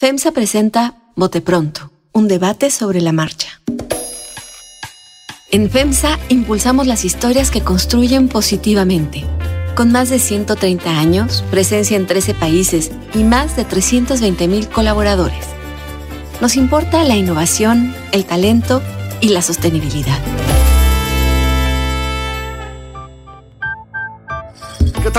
FEMSA presenta Bote Pronto, un debate sobre la marcha. En FEMSA impulsamos las historias que construyen positivamente. Con más de 130 años, presencia en 13 países y más de 320.000 colaboradores. Nos importa la innovación, el talento y la sostenibilidad.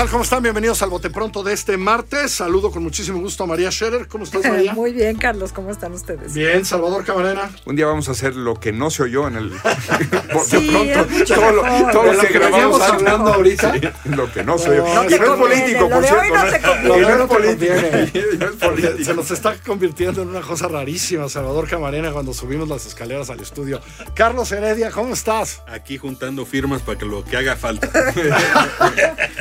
Tal? ¿Cómo están? Bienvenidos al Bote Pronto de este martes. Saludo con muchísimo gusto a María Scherer. ¿Cómo estás, María? Muy bien, Carlos. ¿Cómo están ustedes? Bien, Salvador Camarena. Un día vamos a hacer lo que no se oyó en el Bote Sí, Pronto. es mucho Todo lo, mejor. todo De lo lo que que grabamos hablando ahorita. Sí, lo que no se oyó. No y te no es político, por de hoy cierto. no es político. Se nos está convirtiendo en una cosa rarísima, Salvador Camarena, cuando subimos las escaleras al estudio. Carlos Heredia, ¿cómo estás? Aquí juntando firmas para que lo que haga falta.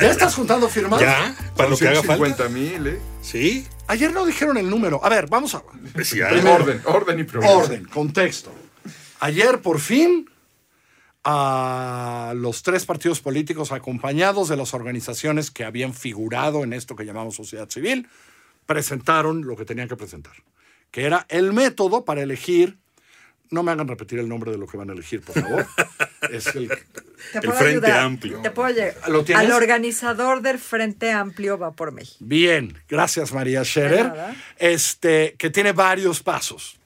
¿Ya estás juntando firmas? ¿Ya? Para lo que haga falta. 50 mil, ¿eh? Sí. Ayer no dijeron el número. A ver, vamos a... Pues ya. Orden, orden y progreso. Orden, contexto. Ayer, por fin, a los tres partidos políticos acompañados de las organizaciones que habían figurado en esto que llamamos sociedad civil, presentaron lo que tenían que presentar, que era el método para elegir, no me hagan repetir el nombre de lo que van a elegir, por favor, es el, ¿Te El puedo Frente ayudar? Amplio. ¿Te puedo llegar? ¿Lo tienes? Al organizador del Frente Amplio va por México. Bien, gracias María Scherer. Este, que tiene varios pasos.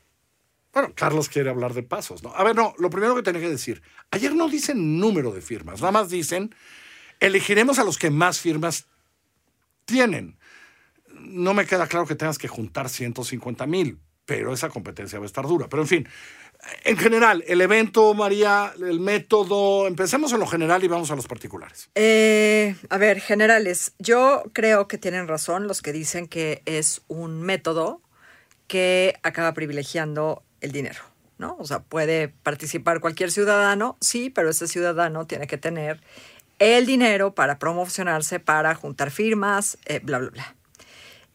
Bueno, Carlos quiere hablar de pasos, ¿no? A ver, no, lo primero que tenía que decir, ayer no dicen número de firmas, nada más dicen, elegiremos a los que más firmas tienen. No me queda claro que tengas que juntar 150 mil, pero esa competencia va a estar dura. Pero en fin, en general, el evento, María, el método, empecemos en lo general y vamos a los particulares. Eh, a ver, generales, yo creo que tienen razón los que dicen que es un método que acaba privilegiando el dinero, ¿no? O sea, puede participar cualquier ciudadano, sí, pero ese ciudadano tiene que tener el dinero para promocionarse, para juntar firmas, eh, bla, bla, bla.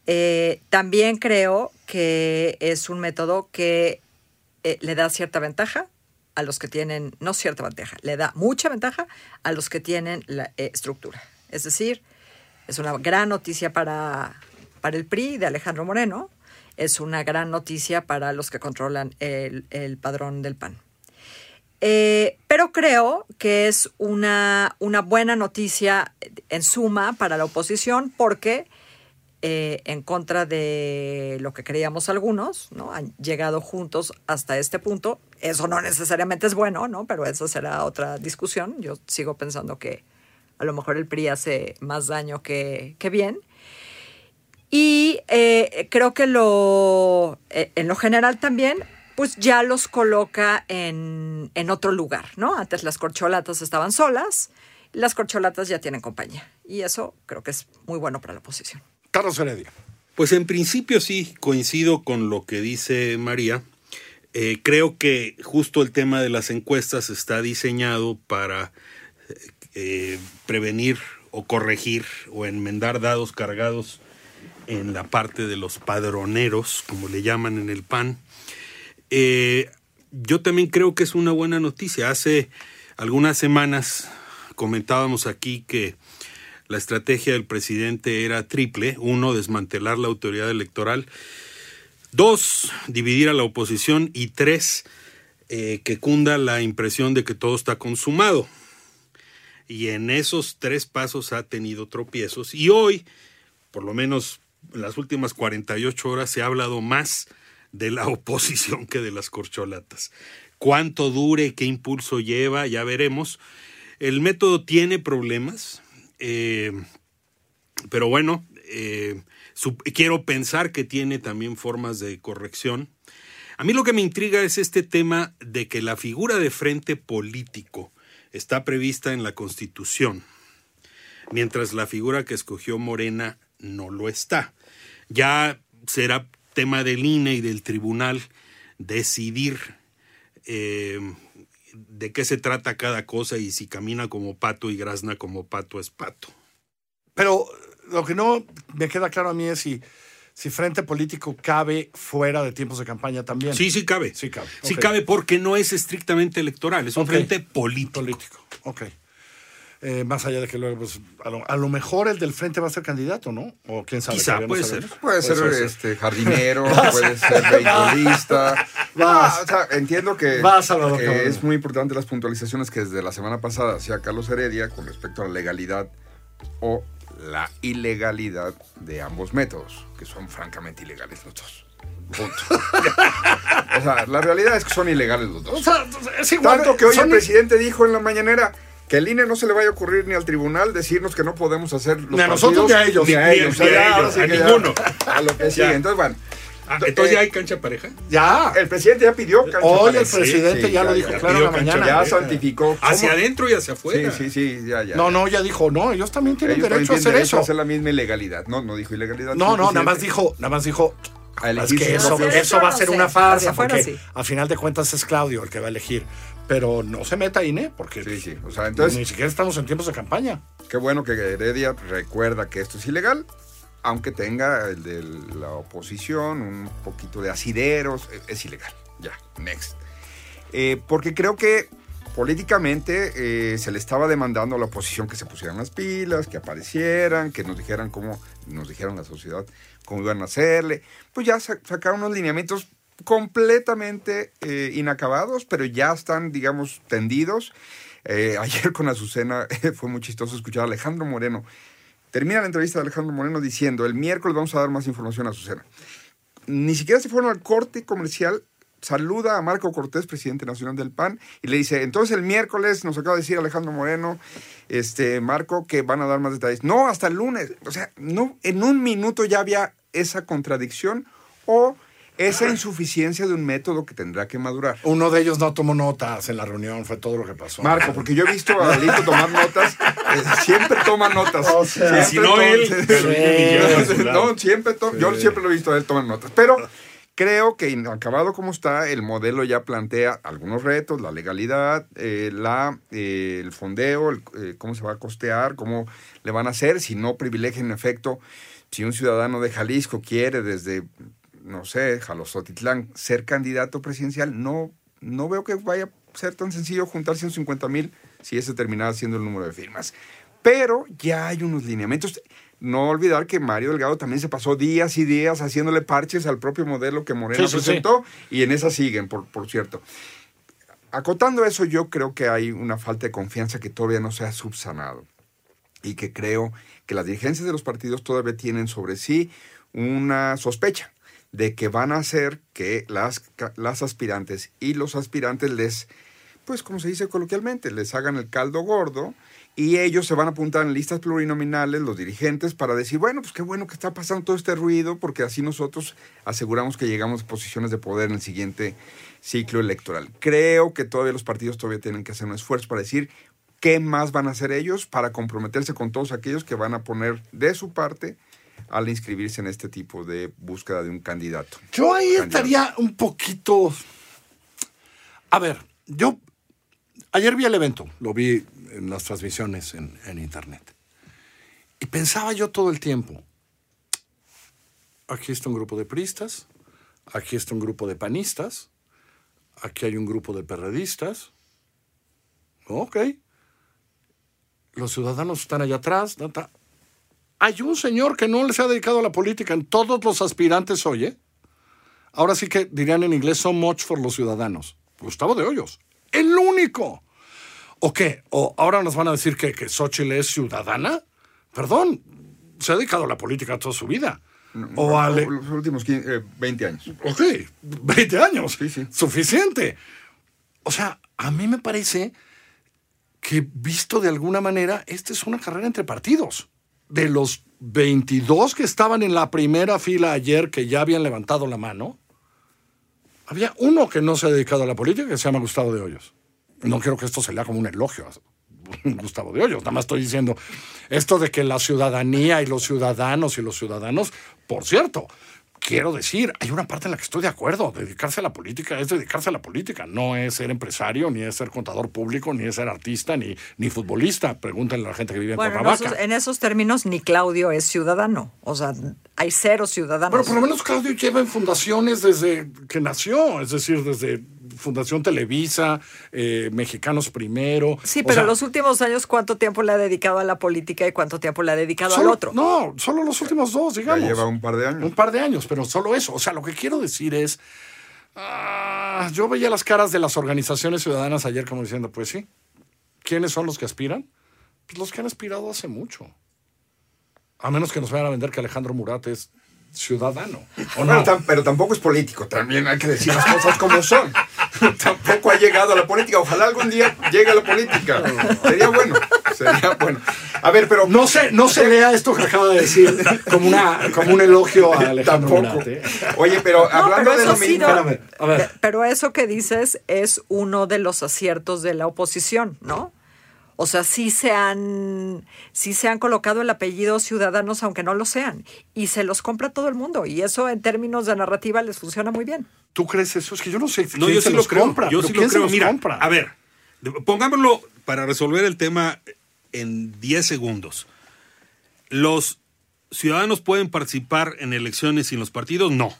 Eh, también creo que es un método que eh, le da cierta ventaja a los que tienen, no cierta ventaja, le da mucha ventaja a los que tienen la eh, estructura. Es decir, es una gran noticia para, para el PRI de Alejandro Moreno, es una gran noticia para los que controlan el, el padrón del PAN. Eh, pero creo que es una, una buena noticia en suma para la oposición porque eh, en contra de lo que creíamos algunos, ¿no? Han llegado juntos hasta este punto. Eso no necesariamente es bueno, ¿no? Pero eso será otra discusión. Yo sigo pensando que a lo mejor el PRI hace más daño que, que bien. Y eh, creo que lo, eh, en lo general también, pues ya los coloca en, en otro lugar, ¿no? Antes las corcholatas estaban solas, las corcholatas ya tienen compañía. Y eso creo que es muy bueno para la oposición. Carlos Heredia. Pues en principio sí, coincido con lo que dice María. Eh, creo que justo el tema de las encuestas está diseñado para eh, prevenir o corregir o enmendar dados cargados en la parte de los padroneros, como le llaman en el PAN. Eh, yo también creo que es una buena noticia. Hace algunas semanas comentábamos aquí que la estrategia del presidente era triple. Uno, desmantelar la autoridad electoral. Dos, dividir a la oposición. Y tres, eh, que cunda la impresión de que todo está consumado. Y en esos tres pasos ha tenido tropiezos. Y hoy, por lo menos en las últimas 48 horas, se ha hablado más de la oposición que de las corcholatas. Cuánto dure, qué impulso lleva, ya veremos. El método tiene problemas, eh, pero bueno, eh, quiero pensar que tiene también formas de corrección. A mí lo que me intriga es este tema de que la figura de frente político está prevista en la Constitución, mientras la figura que escogió Morena no lo está. Ya será tema del INE y del tribunal decidir eh, de qué se trata cada cosa y si camina como pato y grazna como pato es pato. Pero lo que no me queda claro a mí es si, si frente político cabe fuera de tiempos de campaña también. Sí, sí cabe. Sí cabe, Sí cabe porque no es estrictamente electoral, es un frente político. Político, ok. Eh, más allá de que luego, pues, a lo, a lo mejor el del frente va a ser candidato, ¿no? O quién sabe. Quizá, puede ser. Puede ser Puede ser, este jardinero, puede ser beisbolista. Vas. Ah, o sea, entiendo que, Vas, Salvador que Cabrera. es muy importante las puntualizaciones que desde la semana pasada hacía Carlos Heredia con respecto a la legalidad o la ilegalidad de ambos métodos, que son francamente ilegales los dos. Punto. o sea, la realidad es que son ilegales los O dos. sea, es igual. Tanto que hoy el presidente dijo en la mañanera que el INE no se le vaya a ocurrir ni al tribunal decirnos que no podemos hacer los Ni a nosotros ni a ellos. ni a Ni- ellos. ni a ellos, sí a ninguno. A lo que sigue. Ya. Entonces, bueno. Ah, entonces ya Eh, hay cancha pareja. Ya. El presidente ya pidió cancha Hoy pareja. el presidente Sí, ya, sí, lo dijo ya claro en la mañana. Ya santificó. Hacia adentro y hacia Sí, afuera. sí, sí, ya, ya. No, no, ya dijo, no, ellos también tienen Ellos derecho a hacer derecho eso. a hacer la misma ilegalidad. No, no dijo ilegalidad. No, no, nada más dijo, nada más dijo. Es que eso, eso va a ser una farsa, porque sí. a final de cuentas es Claudio el que va a elegir. Pero no se meta INE, porque Sí, sí. O sea, entonces, ni siquiera estamos en tiempos de campaña. qué bueno que Heredia recuerda que esto es ilegal, aunque tenga el de la oposición un poquito de asideros, eh, es ilegal. Ya, next. Eh, porque creo que políticamente eh, se le estaba demandando a la oposición que se pusieran las pilas, que aparecieran, que nos dijeran cómo, nos dijeran la sociedad cómo iban a hacerle. Pues ya sa- sacaron unos lineamientos completamente eh, inacabados, pero ya están, digamos, tendidos. Eh, ayer con Azucena fue muy chistoso escuchar a Alejandro Moreno. Termina la entrevista de Alejandro Moreno diciendo, el miércoles vamos a dar más información a Azucena. Ni siquiera se fueron al corte comercial, saluda a Marco Cortés, presidente nacional del PAN, y le dice, entonces el miércoles nos acaba de decir Alejandro Moreno, este Marco, que van a dar más detalles. No, hasta el lunes. O sea, no, en un minuto ya había esa contradicción o esa insuficiencia de un método que tendrá que madurar. Uno de ellos no tomó notas en la reunión, fue todo lo que pasó. Marco, porque yo he visto a Alito tomar notas, eh, siempre toma notas. O sea, Y si no él, Sí. no, siempre to- yo siempre lo he visto a él tomar notas. Pero creo que inacabado como está, el modelo ya plantea algunos retos, la legalidad, eh, la, eh, el fondeo, el, eh, cómo se va a costear, cómo le van a hacer, si no privilegian en efecto, si un ciudadano de Jalisco quiere desde, no sé, Jalostotitlán ser candidato presidencial, no, no veo que vaya a ser tan sencillo juntar 150 mil si ese terminara siendo el número de firmas. Pero ya hay unos lineamientos. No olvidar que Mario Delgado también se pasó días y días haciéndole parches al propio modelo que Sí, sí, sí. presentó y en esa siguen, por, por cierto. Acotando eso, yo creo que hay una falta de confianza que todavía no se ha subsanado y que creo que las dirigencias de los partidos todavía tienen sobre sí una sospecha de que van a hacer que las, las aspirantes y los aspirantes les, pues como se dice coloquialmente, les hagan el caldo gordo y ellos se van a apuntar en listas plurinominales, los dirigentes, para decir, bueno, pues qué bueno que está pasando todo este ruido, porque así nosotros aseguramos que llegamos a posiciones de poder en el siguiente ciclo electoral. Creo que todavía los partidos todavía tienen que hacer un esfuerzo para decir qué más van a hacer ellos para comprometerse con todos aquellos que van a poner de su parte al inscribirse en este tipo de búsqueda de un candidato. Yo ahí Candidato. estaría un poquito. A ver, yo ayer vi el evento, lo vi en las transmisiones en, en internet. Y pensaba yo todo el tiempo. Aquí está un grupo de priistas, aquí está un grupo de panistas, aquí hay un grupo de perredistas. Ok. Los ciudadanos están allá atrás. ta. Hay un señor que no les ha dedicado a la política en todos los aspirantes hoy, ¿eh? Ahora sí que dirían en inglés so much for los ciudadanos. Gustavo de Hoyos. El único. ¿O qué? ¿O ahora nos van a decir que, que Xochitl es ciudadana? Perdón, se ha dedicado a la política toda su vida. O a Los últimos 15, eh, 20 años. Ok, 20 años. Sí, sí. Suficiente. O sea, a mí me parece que visto de alguna manera, esta es una carrera entre partidos. De los 22 que estaban en la primera fila ayer, que ya habían levantado la mano, había uno que no se ha dedicado a la política, que se llama Gustavo de Hoyos. No quiero que esto se lea como un elogio a Gustavo de Hoyos. Nada más estoy diciendo esto de que la ciudadanía y los ciudadanos y los ciudadanos, por cierto, quiero decir, hay una parte en la que estoy de acuerdo. Dedicarse a la política es dedicarse a la política. No es ser empresario, ni es ser contador público, ni es ser artista, ni, ni futbolista. Pregúntenle a la gente que vive en Bueno, en Cuernavaca. esos, en esos términos ni Claudio es ciudadano. O sea, hay cero ciudadanos. Pero por lo menos Claudio lleva en fundaciones desde que nació, es decir, desde Fundación Televisa, eh, Mexicanos Primero. Sí, O pero sea, los últimos años, ¿cuánto tiempo le ha dedicado a la política y cuánto tiempo le ha dedicado solo- al otro? No, solo los últimos dos, Ya digamos. lleva un par de años. Un par de años, pero solo eso. O sea, lo que quiero decir es. ah, yo veía las caras de las organizaciones ciudadanas ayer como diciendo, pues sí. ¿Quiénes son los que aspiran? Pues los que han aspirado hace mucho. A menos que nos vayan a vender que Alejandro Murat es ciudadano. ¿O no? pero tampoco es político, también hay que decir las cosas como son. tampoco ha llegado a la política. Ojalá algún día llegue a la política. Sería bueno, sería bueno. A ver, pero No se, no se lea esto que acaba de decir como, una, como un elogio a Alejandro tampoco. ¿eh? Oye, pero No, hablando pero de lo sí, mismo. no. Pero eso que dices es uno de los aciertos de la oposición, ¿no? O sea, sí se han, sí se han colocado el apellido ciudadanos, aunque no lo sean, y se los compra todo el mundo. Y eso en términos de narrativa les funciona muy bien. ¿Tú crees eso? Es que yo no sé No, yo se sí los lo creo. compra. yo sí ¿quién lo se creo. los Mira, compra? a ver, pongámoslo para resolver el tema en 10 segundos. ¿Los ciudadanos pueden participar en elecciones sin los partidos? No.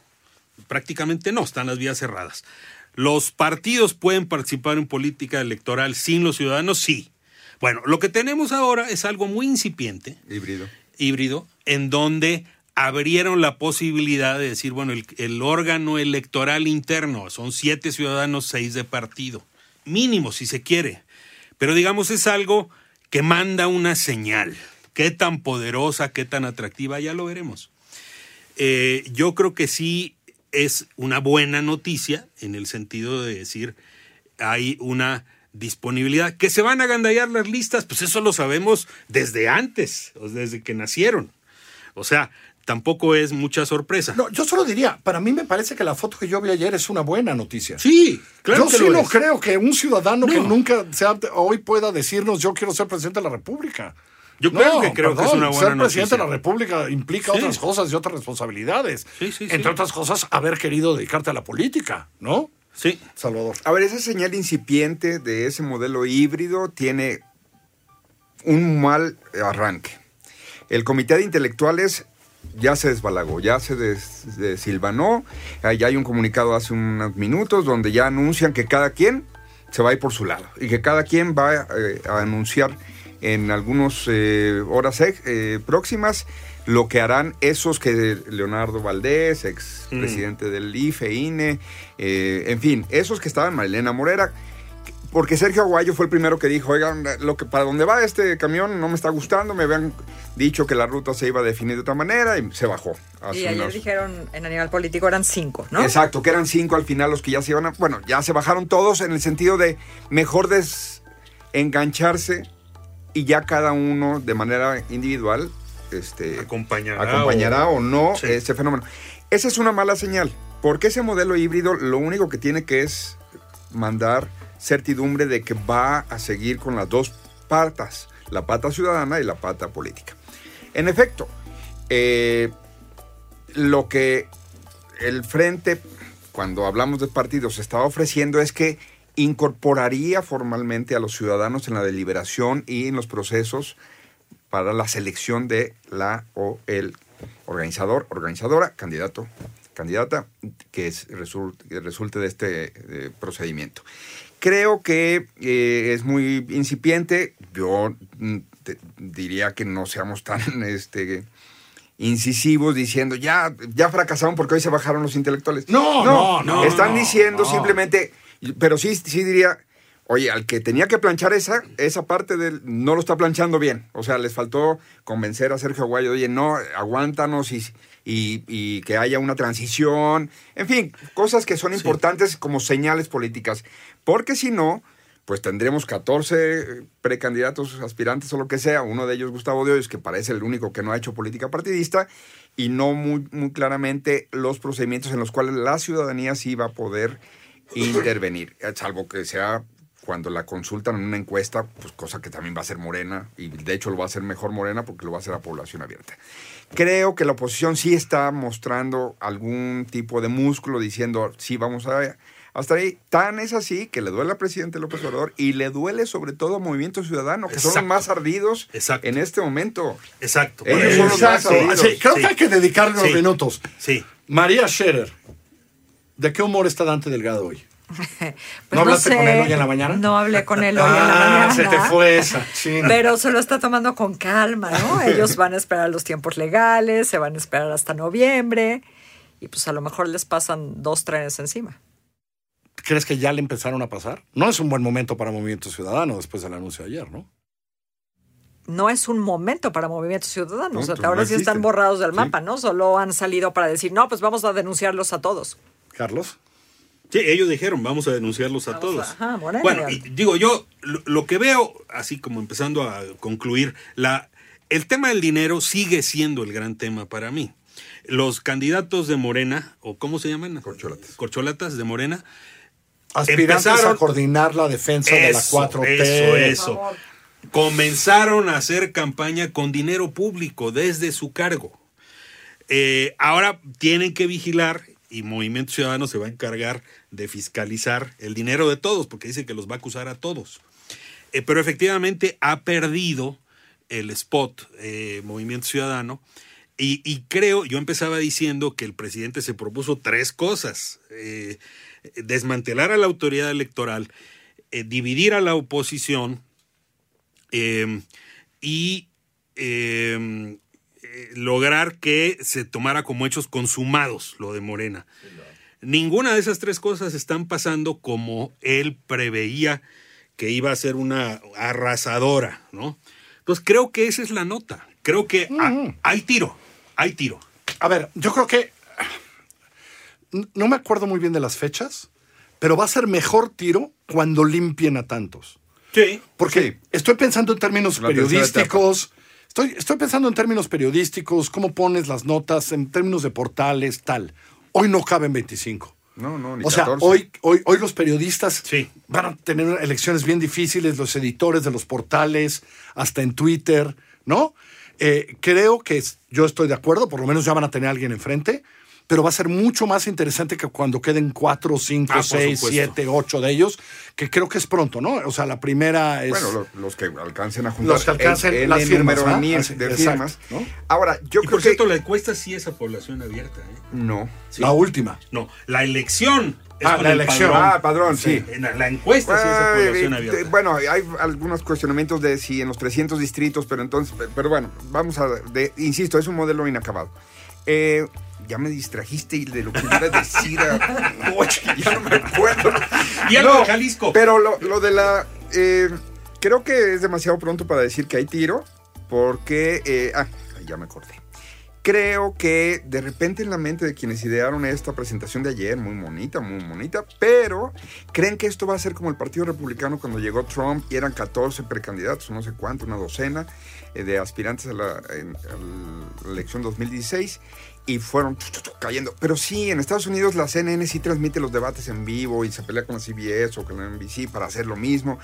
Prácticamente no, están las vías cerradas. ¿Los partidos pueden participar en política electoral sin los ciudadanos? Sí. Bueno, lo que tenemos ahora es algo muy incipiente Híbrido. híbrido, en donde abrieron la posibilidad de decir, bueno, el, el órgano electoral interno, son siete ciudadanos, seis de partido, mínimo si se quiere, pero digamos es algo que manda una señal, qué tan poderosa, qué tan atractiva, ya lo veremos. Eh, yo creo que sí es una buena noticia en el sentido de decir hay una disponibilidad. Que se van a agandallar las listas, pues eso lo sabemos desde antes, o desde que nacieron. O sea, tampoco es mucha sorpresa. No, yo solo diría, para mí me parece que la foto que yo vi ayer es una buena noticia. Sí, claro yo que sí lo no es. creo que un ciudadano que nunca sea, hoy pueda decirnos yo quiero ser presidente de la República. Yo No, creo que creo que es una buena Ser presidente de la. República implica Sí. otras cosas y otras responsabilidades. Sí, sí, sí. Entre otras cosas, haber querido dedicarte a la política, ¿no? Sí. Salvador. A ver, esa señal incipiente de ese modelo híbrido tiene un mal arranque. El comité de intelectuales ya se desbalagó, ya se des- desilvanó. Ya hay un comunicado hace unos minutos donde ya anuncian que cada quien se va a ir por su lado y que cada quien va eh, a anunciar en algunas eh, horas ex- eh, próximas lo que harán esos que Leonardo Valdés, ex presidente del IFE, INE, eh, en fin, esos que estaban, Marilena Morera, porque Sergio Aguayo fue el primero que dijo, oigan, lo que, para dónde va este camión no me está gustando, me habían dicho que la ruta se iba a definir de otra manera y se bajó. hace Y ayer unos- dijeron en Animal Político eran cinco, ¿no? Exacto, que eran cinco al final los que ya se iban a... Bueno, ya se bajaron todos en el sentido de mejor desengancharse y ya cada uno de manera individual este, Acompañará acompañará o, no Sí. ese fenómeno. Esa es una mala señal, porque ese modelo híbrido lo único que tiene que es mandar certidumbre de que va a seguir con las dos patas, la pata ciudadana y la pata política. En efecto, eh, lo que el frente, cuando hablamos de partidos, estaba ofreciendo es que incorporaría formalmente a los ciudadanos en la deliberación y en los procesos para la selección de la o el organizador, organizadora, candidato, candidata que, es, result- que resulte de este eh, procedimiento. Creo que eh, es muy incipiente. Yo mm, te- diría que no seamos tan este, incisivos diciendo ya, ya fracasaron porque hoy se bajaron los intelectuales. No, no, no, Están no, diciendo no. simplemente, pero sí, sí diría, oye, al que tenía que planchar esa, esa parte del, no lo está planchando bien. O sea, les faltó convencer a Sergio Aguayo, oye, no, aguántanos y, y, y que haya una transición. En fin, cosas que son importantes como señales políticas. Porque si no, pues tendremos 14 precandidatos aspirantes o lo que sea, uno de ellos Gustavo de Hoyos, que parece el único que no ha hecho política partidista, y no muy, muy claramente los procedimientos en los cuales la ciudadanía sí va a poder intervenir, eh, salvo que sea cuando la consultan en una encuesta, pues cosa que también va a ser Morena, y de hecho lo va a hacer mejor Morena porque lo va a hacer a población abierta. Creo que la oposición sí está mostrando algún tipo de músculo diciendo, sí, vamos a... Hasta ahí, tan es así que le duele al presidente López Obrador y le duele sobre todo a Movimiento Ciudadano, que son los más ardidos Exacto. en este momento. Exacto. Ellos son los más Exacto. ardidos. Sí, creo Sí. que hay que dedicarle unos Sí. minutos. Sí. María Scherer, ¿de qué humor está Dante Delgado hoy? Pues ¿No hablaste con él hoy en la mañana? No hablé con él hoy en la Ah, mañana. se te fue esa. chin. Pero se lo está tomando con calma, ¿no? Ellos van a esperar los tiempos legales, se van a esperar hasta noviembre y pues a lo mejor les pasan dos trenes encima. ¿Crees que ya le empezaron a pasar? No es un buen momento para Movimiento Ciudadano después del anuncio de ayer, ¿no? No es un momento para Movimiento Ciudadano. No, o sea, pues ahora no sí están borrados del Sí. mapa, ¿no? Solo han salido para decir, no, pues vamos a denunciarlos a todos. Carlos. Sí, ellos dijeron, vamos a denunciarlos a Vamos todos. a- ajá, bueno, y digo yo, lo, lo que veo, así como empezando a concluir, la, el tema del dinero sigue siendo el gran tema para mí. Los candidatos de Morena, o ¿cómo se llaman? Corcholatas. Corcholatas de Morena. Aspirantes Empezaron- a coordinar la defensa de la Eso, 4T. Eso, eso. Comenzaron a hacer campaña con dinero público desde su cargo. Eh, ahora tienen que vigilar y Movimiento Ciudadano se va a encargar de fiscalizar el dinero de todos, porque dice que los va a acusar a todos. Eh, pero efectivamente ha perdido el spot eh, Movimiento Ciudadano. Y, creo, yo empezaba diciendo que el presidente se propuso tres cosas. eh, desmantelar a la autoridad electoral, dividir a la oposición y eh, lograr que se tomara como hechos consumados lo de Morena. Ninguna de esas tres cosas están pasando como él preveía que iba a ser una arrasadora, ¿no? Entonces creo que esa es la nota. Creo que ha- hay tiro, hay tiro. A ver, yo creo que. No me acuerdo muy bien de las fechas, pero va a ser mejor tiro cuando limpien a tantos. Sí. Porque Sí. estoy pensando en términos La tercera periodísticos. Estoy, estoy pensando en términos periodísticos, cómo pones las notas, en términos de portales, tal. Hoy no caben 25. No, no, ni O sea, 14. hoy, hoy, hoy los periodistas Sí. van a tener elecciones bien difíciles, los editores de los portales, hasta en Twitter, ¿no? Eh, creo que es- yo estoy de acuerdo, por lo menos ya van a tener a alguien enfrente, pero va a ser mucho más interesante que cuando queden cuatro, cinco, Ah, seis, siete, ocho de ellos, que creo que es pronto, ¿no? O sea, la primera es... Bueno, lo- los que alcancen a juntar Los que alcancen el, las el firmas, número ¿verdad? ni- Así, de exacto, firmas. ¿no? Ahora, yo y creo por cierto, que... la encuesta sí es a población abierta. ¿eh? No. La última. No, la elección. es Ah, con la el elección. padrón. Ah, padrón, sí. En la, encuesta sí es a Ay, población abierta. Bueno, hay algunos cuestionamientos de si en los 300 distritos, pero entonces, pero bueno, vamos a, de- insisto, es un modelo inacabado. Eh, ya me distrajiste y de lo que iba a decir, a- Oye, ya no me acuerdo. Y algo de Jalisco. Pero lo, lo de la, eh, creo que es demasiado pronto para decir que hay tiro, porque, eh, ah, ya me acordé. Creo que de repente en la mente de quienes idearon esta presentación de ayer, muy bonita, muy bonita, pero creen que esto va a ser como el Partido Republicano cuando llegó Trump y eran 14 precandidatos, no sé cuánto, una docena de aspirantes a la, elección 2016 y fueron cayendo. Pero sí, en Estados Unidos la CNN sí transmite los debates en vivo y se pelea con la CBS o con la NBC para hacer lo mismo.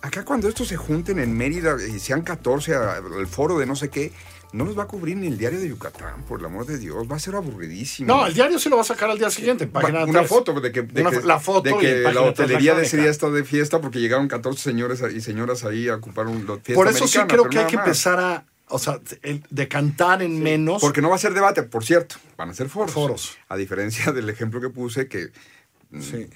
Acá cuando estos se junten en Mérida y sean 14 a- al foro de no sé qué, no los va a cubrir ni el diario de Yucatán, por el amor de Dios. Va a ser aburridísimo. No, el diario sí lo va a sacar al día siguiente, en página una foto de que, de Una que- la foto de que la hotelería de ese día está de fiesta porque llegaron 14 señores y señoras ahí a ocupar un fiesta Por eso sí creo que hay que más. empezar a, o sea, el- de cantar en menos. Porque no va a ser debate, por cierto, van a ser foros. Foros. A diferencia del ejemplo que puse que mm, Sí.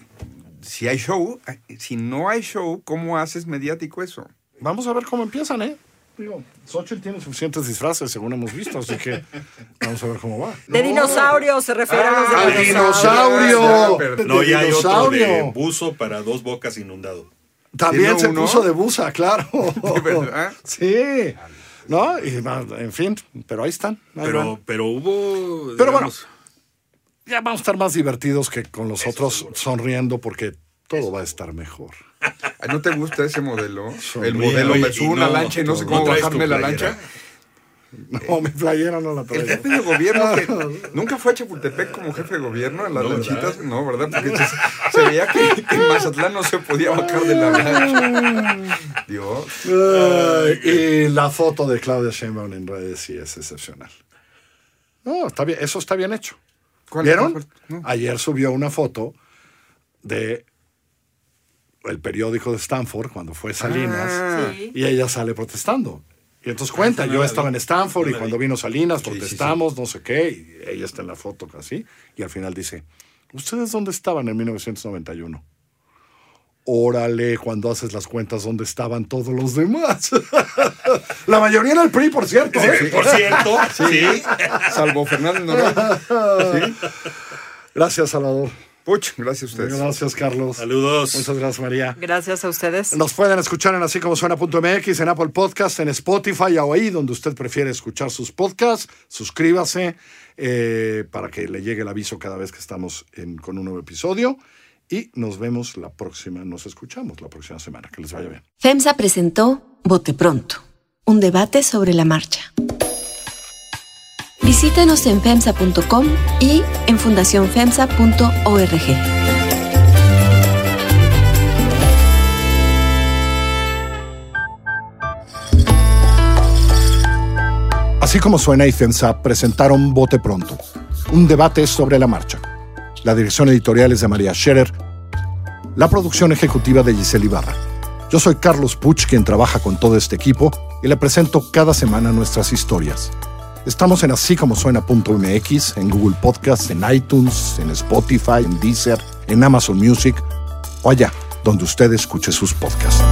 si hay show, si no hay show, ¿cómo haces mediático eso? Vamos a ver cómo empiezan, ¿eh? Digo, Xochitl tiene suficientes disfraces, según hemos visto, así que vamos a ver cómo va. De dinosaurio se refiere a los de ¡Al los dinosaurio! Ah, ya, no, de ya hay otro de buzo para dos bocas inundado. También ¿Tiene se uno? puso de busa, claro. ¿De verdad? Sí. ¿No? Y, va, en fin, pero ahí están. ahí Pero, van. pero hubo. Pero digamos, Ya vamos a estar más divertidos que con los otros sonriendo porque todo va a estar mejor. ¿No te gusta ese modelo? El modelo, Oye, me subo una no, lancha y no sé cómo bajarme la lancha. No, mi playera no la El traigo. jefe de gobierno que nunca fue a Chapultepec como jefe de gobierno en las No, lanchitas, ¿verdad? no, ¿verdad? Porque se, se veía que, que en Mazatlán no se podía bajar de la lancha. Dios. Y la foto de Claudia Sheinbaum en redes sí es excepcional. No, está bien, eso está bien hecho. ¿Cuál- ¿Vieron? No. Ayer subió una foto de el periódico de Stanford cuando fue Salinas Ah. Sí. y ella sale protestando. Y entonces cuenta, no yo estaba en Stanford y cuando vi. vino Salinas sí, sí. protestamos, no sé qué, y ella está en la foto casi, y al final dice, ¿ustedes dónde estaban en 1991? órale, cuando haces las cuentas, ¿dónde estaban todos los demás? La mayoría era el PRI, por cierto. ¿eh? Por cierto, sí. Salvo Fernández Noroña. Sí. Gracias, Salvador. Puch, gracias a ustedes. Gracias, Carlos. Saludos. Muchas gracias, María. Gracias a ustedes. Nos pueden escuchar en así como suena.mx, en Apple Podcast, en Spotify o ahí donde usted prefiere escuchar sus podcasts. Suscríbase eh, para que le llegue el aviso cada vez que estamos en- con un nuevo episodio. Y nos vemos la próxima, nos escuchamos la próxima semana. Que les vaya bien. FEMSA presentó Bote Pronto, un debate sobre la marcha. Visítenos en FEMSA.com y en fundacionfemsa.org. Así como suena y FEMSA presentaron Bote Pronto, un debate sobre la marcha. La dirección editorial es de María Scherer, la producción ejecutiva de Giselle Ibarra. Yo soy Carlos Puch, quien trabaja con todo este equipo y le presento cada semana nuestras historias. Estamos en así como en Google Podcasts, en iTunes, en Spotify, en Deezer, en Amazon Music o allá donde usted escuche sus podcasts.